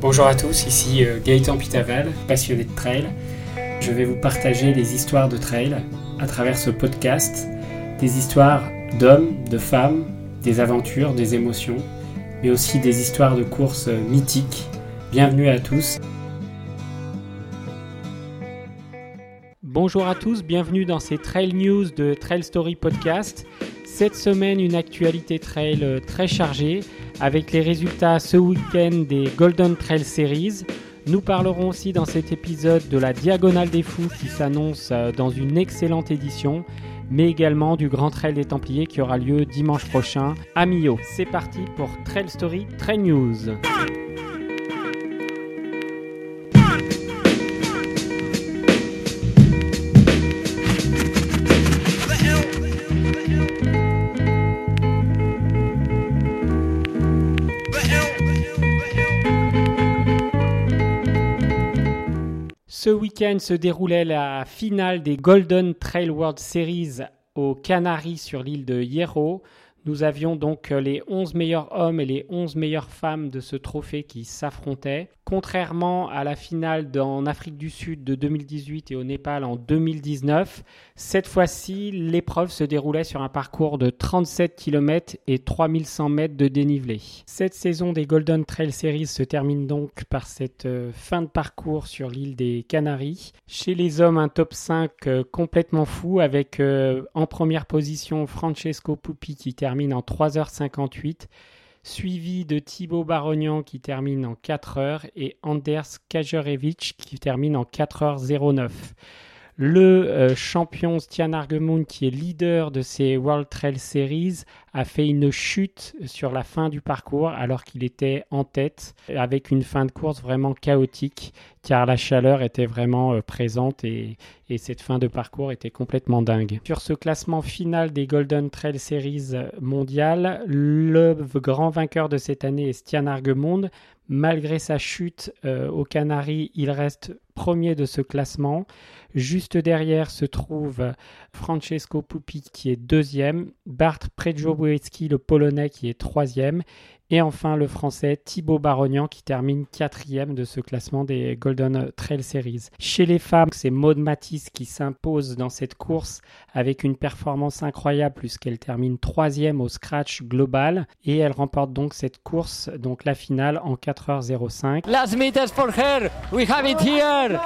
Bonjour à tous, ici euh, Gaëtan Pitaval, passionné de trail. Je vais vous partager des histoires de trail à travers ce podcast, des histoires d'hommes, de femmes, des aventures, des émotions, mais aussi des histoires de courses euh, mythiques. Bienvenue à tous. Bonjour à tous, bienvenue dans ces Trail News de Trail Story Podcast. Cette semaine, une actualité trail euh, très chargée avec les résultats ce week-end des Golden Trail Series. Nous parlerons aussi dans cet épisode de la Diagonale des Fous qui s'annonce euh, dans une excellente édition, mais également du Grand Trail des Templiers qui aura lieu dimanche prochain à Millau. C'est parti pour Trail Story Trail News. Ce week-end se déroulait la finale des Golden Trail World Series aux Canaries sur l'île de Hierro. Nous avions donc les 11 meilleurs hommes et les 11 meilleures femmes de ce trophée qui s'affrontaient. Contrairement à la finale en Afrique du Sud de 2018 et au Népal en 2019, cette fois-ci, l'épreuve se déroulait sur un parcours de 37 km et 3100 mètres de dénivelé. Cette saison des Golden Trail Series se termine donc par cette euh, fin de parcours sur l'île des Canaries. Chez les hommes, un top 5 euh, complètement fou avec euh, en première position Francesco Pupi qui termine en 3h58 suivi de Thibaut Barognan qui termine en 4 heures et Anders Kajerevich qui termine en 4h09. Le euh, champion Stian Argemund, qui est leader de ces World Trail Series, a fait une chute sur la fin du parcours alors qu'il était en tête, avec une fin de course vraiment chaotique, car la chaleur était vraiment euh, présente et, et, cette fin de parcours était complètement dingue. Sur ce classement final des Golden Trail Series mondiales, le grand vainqueur de cette année est Stian Argemund. Malgré sa chute euh, aux Canaries, il reste premier de ce classement. Juste derrière se trouve Francesco Pupi qui est deuxième, Bart Le polonais qui est troisième et enfin le français Thibaut Barognan qui termine quatrième de ce classement des Golden Trail Series. Chez les femmes, c'est Maud Matisse qui s'impose dans cette course avec une performance incroyable puisqu'elle termine troisième au scratch global et elle remporte donc cette course, donc la finale en 4h05. Last meters for her, we have it here.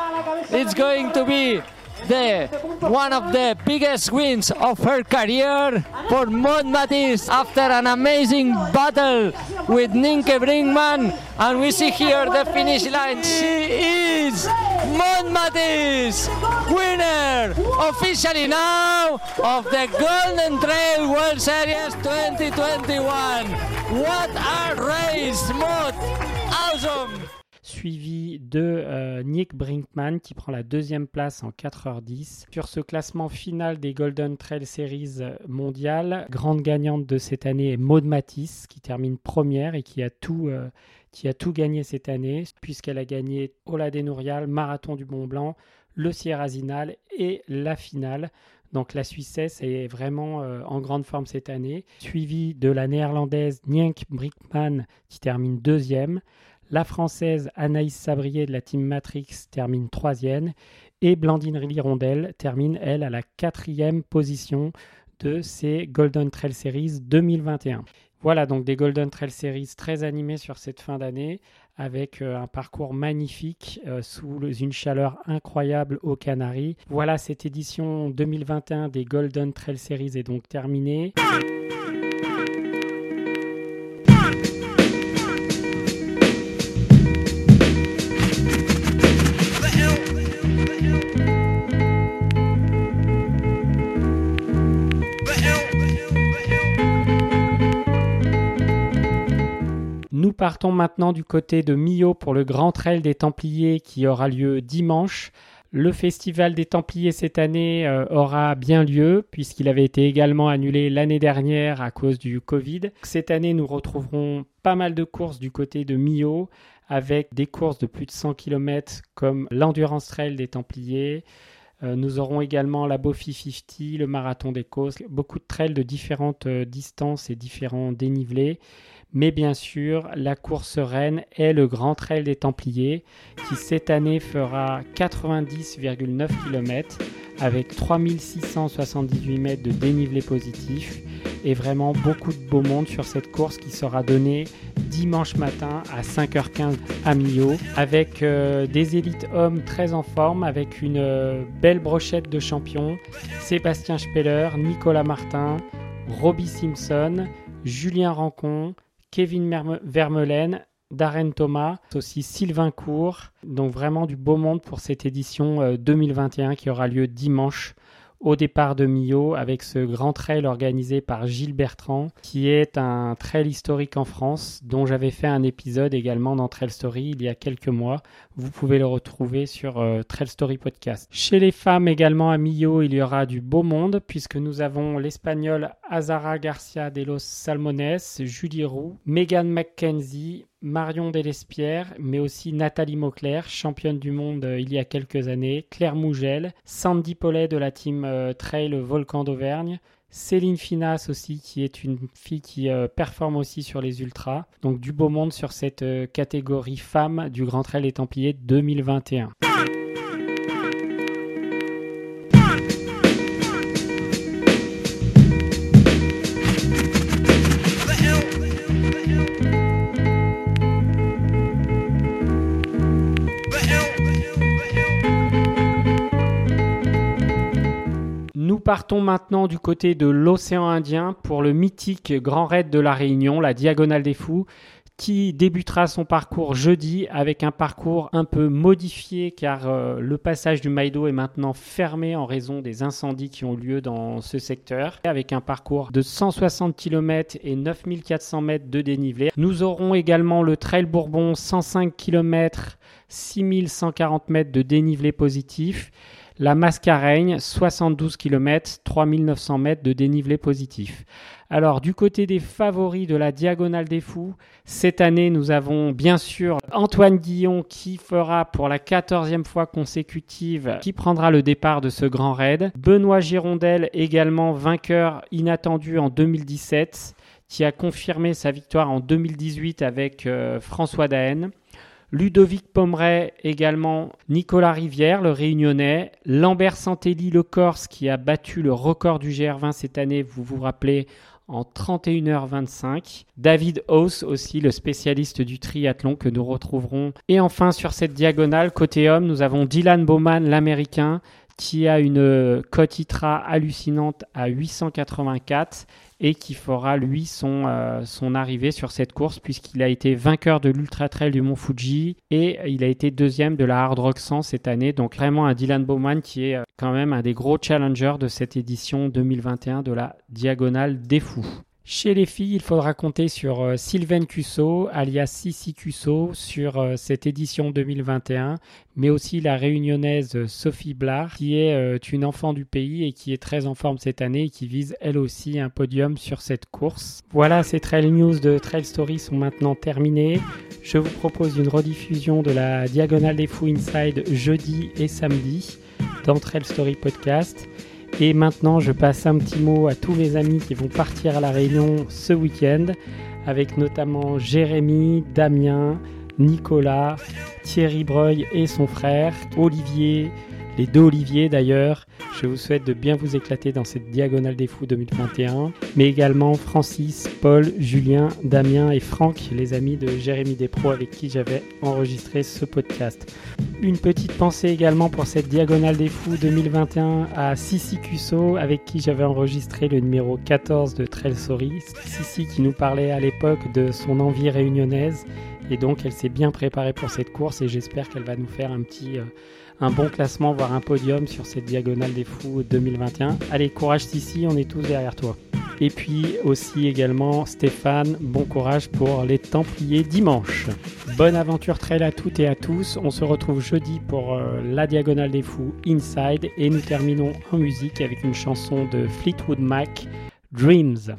It's going to be the one of the biggest wins of her career for Maud Matisse after an amazing battle with Ninke Brinkman and we see here the finish line. She is Maud Matisse winner officially now of the Golden Trail World Series 2021 what a race Maud awesome suivi de euh, Nick Brinkman qui prend la deuxième place en 4h10. Sur ce classement final des Golden Trail Series mondiales, grande gagnante de cette année est Maud Matisse qui termine première et qui a tout, euh, qui a tout gagné cette année puisqu'elle a gagné Ola Nourial, Marathon du Mont Blanc, le Sierra Zinal et la finale. Donc la Suissesse est vraiment euh, en grande forme cette année, suivi de la néerlandaise Nienk Brinkman qui termine deuxième. La française Anaïs Sabrier de la team Matrix termine troisième et Blandine Lirondelle termine, elle, à la quatrième position de ces Golden Trail Series 2021. Voilà donc des Golden Trail Series très animés sur cette fin d'année avec euh, un parcours magnifique euh, sous une chaleur incroyable aux Canaries. Voilà, cette édition 2021 des Golden Trail Series est donc terminée. Partons maintenant du côté de Millau pour le Grand Trail des Templiers qui aura lieu dimanche. Le festival des Templiers cette année euh, aura bien lieu puisqu'il avait été également annulé l'année dernière à cause du Covid. Cette année, nous retrouverons pas mal de courses du côté de Millau avec des courses de plus de 100 km comme l'Endurance Trail des Templiers. Euh, nous aurons également la Bofi 50, le Marathon des Causes, beaucoup de trails de différentes euh, distances et différents dénivelés Mais bien sûr, la course reine est le Grand Trail des Templiers, qui cette année fera 90,9 km avec 3678 mètres de dénivelé positif et vraiment beaucoup de beau monde sur cette course qui sera donnée dimanche matin à 5h15 à Millau avec euh, des élites hommes très en forme avec une euh, belle brochette de champions Sébastien Speller, Nicolas Martin, Robbie Simpson, Julien Rancon, Kevin Vermeulen, Darren Thomas, aussi Sylvain Cour. Donc vraiment du beau monde pour cette édition 2021 euh, qui aura lieu dimanche au départ de Millau avec ce grand trail organisé par Gilles Bertrand, qui est un trail historique en France, dont j'avais fait un épisode également dans Trail Story il y a quelques mois. Vous pouvez le retrouver sur euh, Trail Story Podcast. Chez les femmes également à Millau, il y aura du beau monde, puisque nous avons l'Espagnole Azara Garcia de los Salmones, Julie Roux, Megan McKenzie, Marion Delespierre, mais aussi Nathalie Mauclair, championne du monde euh, il y a quelques années, Claire Mougel, Sandy Paulet de la team euh, Trail Volcan d'Auvergne, Céline Finas aussi, qui est une fille qui euh, performe aussi sur les ultras. Donc du beau monde sur cette catégorie femme du Grand Trail des Templiers 2021. Partons maintenant du côté de l'océan Indien pour le mythique Grand Raid de la Réunion, la Diagonale des Fous, qui débutera son parcours jeudi avec un parcours un peu modifié car euh, le passage du Maïdo est maintenant fermé en raison des incendies qui ont lieu dans ce secteur avec un parcours de 160 km et 9400 mètres de dénivelé. Nous aurons également le Trail Bourbon 105 km 6140 mètres de dénivelé positif la Mascareigne, 72 km, 3900 mètres de dénivelé positif. Alors, du côté des favoris de la Diagonale des Fous, cette année, nous avons bien sûr Antoine Guillon qui fera pour la 14e fois consécutive, qui prendra le départ de ce grand raid. Benoît Girondel, également vainqueur inattendu en 2017, qui a confirmé sa victoire en 2018 avec euh, François Daen. Ludovic Pomeray également, Nicolas Rivière, le Réunionnais, Lambert Santelli, le Corse, qui a battu le record du GR20 cette année, vous vous rappelez, en 31h25. David Hauss aussi, le spécialiste du triathlon que nous retrouverons. Et enfin, sur cette diagonale, côté homme, nous avons Dylan Bowman, l'Américain, qui a une cote ITRA hallucinante à 884 et qui fera lui son, euh, son arrivée sur cette course puisqu'il a été vainqueur de l'Ultra Trail du Mont Fuji et il a été deuxième de la Hard Rock 100 cette année. Donc vraiment un Dylan Bowman qui est euh, quand même un des gros challengers de cette édition 2021 de la Diagonale des Fous. Chez les filles, il faudra compter sur euh, Sylvaine Cusso, alias Sissi Cusso, sur euh, cette édition 2021, mais aussi la réunionnaise Sophie Blard, qui est euh, une enfant du pays et qui est très en forme cette année et qui vise elle aussi un podium sur cette course. Voilà, ces trail news de Trail Story sont maintenant terminées. Je vous propose une rediffusion de la Diagonale des Fous Inside jeudi et samedi dans Trail Story Podcast. Et maintenant, je passe un petit mot à tous mes amis qui vont partir à la Réunion ce week-end, avec notamment Jérémy, Damien, Nicolas, Thierry Breuil et son frère, Olivier, les deux Olivier d'ailleurs. Je vous souhaite de bien vous éclater dans cette Diagonale des Fous 2021, mais également Francis, Paul, Julien, Damien et Franck, les amis de Jérémy Despros avec qui j'avais enregistré ce podcast. Une petite pensée également pour cette Diagonale des Fous 2021 à Sissi Cusso, avec qui j'avais enregistré le numéro 14 de Trail. Sissi qui nous parlait à l'époque de son envie réunionnaise. Et donc elle s'est bien préparée pour cette course et j'espère qu'elle va nous faire un petit... Euh, un bon classement, voire un podium sur cette diagonale des fous 2021. Allez, courage Sissi, on est tous derrière toi. Et puis aussi également Stéphane, bon courage pour les Templiers dimanche. Bonne aventure trail à toutes et à tous. On se retrouve jeudi pour euh, la Diagonale des Fous Inside et nous terminons en musique avec une chanson de Fleetwood Mac, Dreams.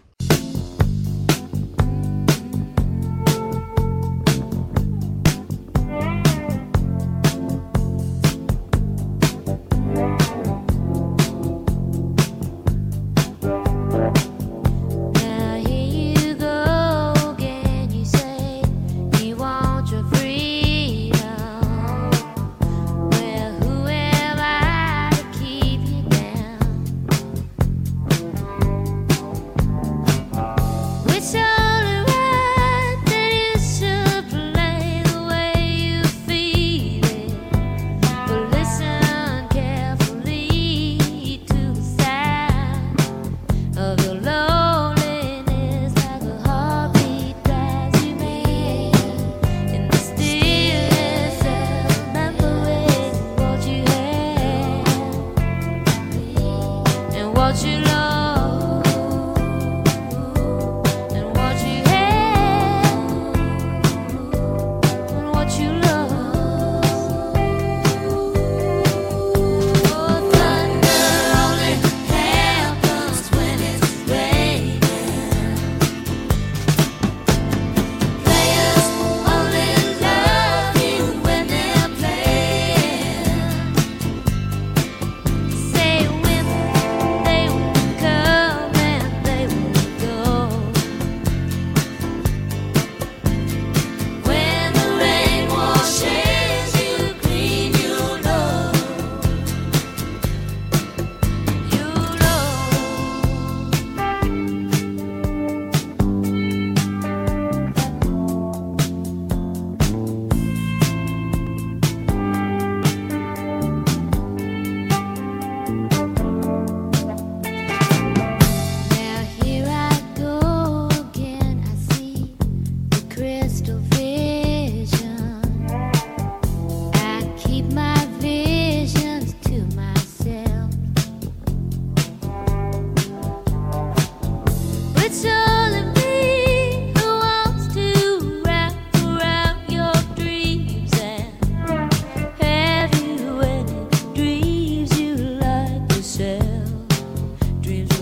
dreams.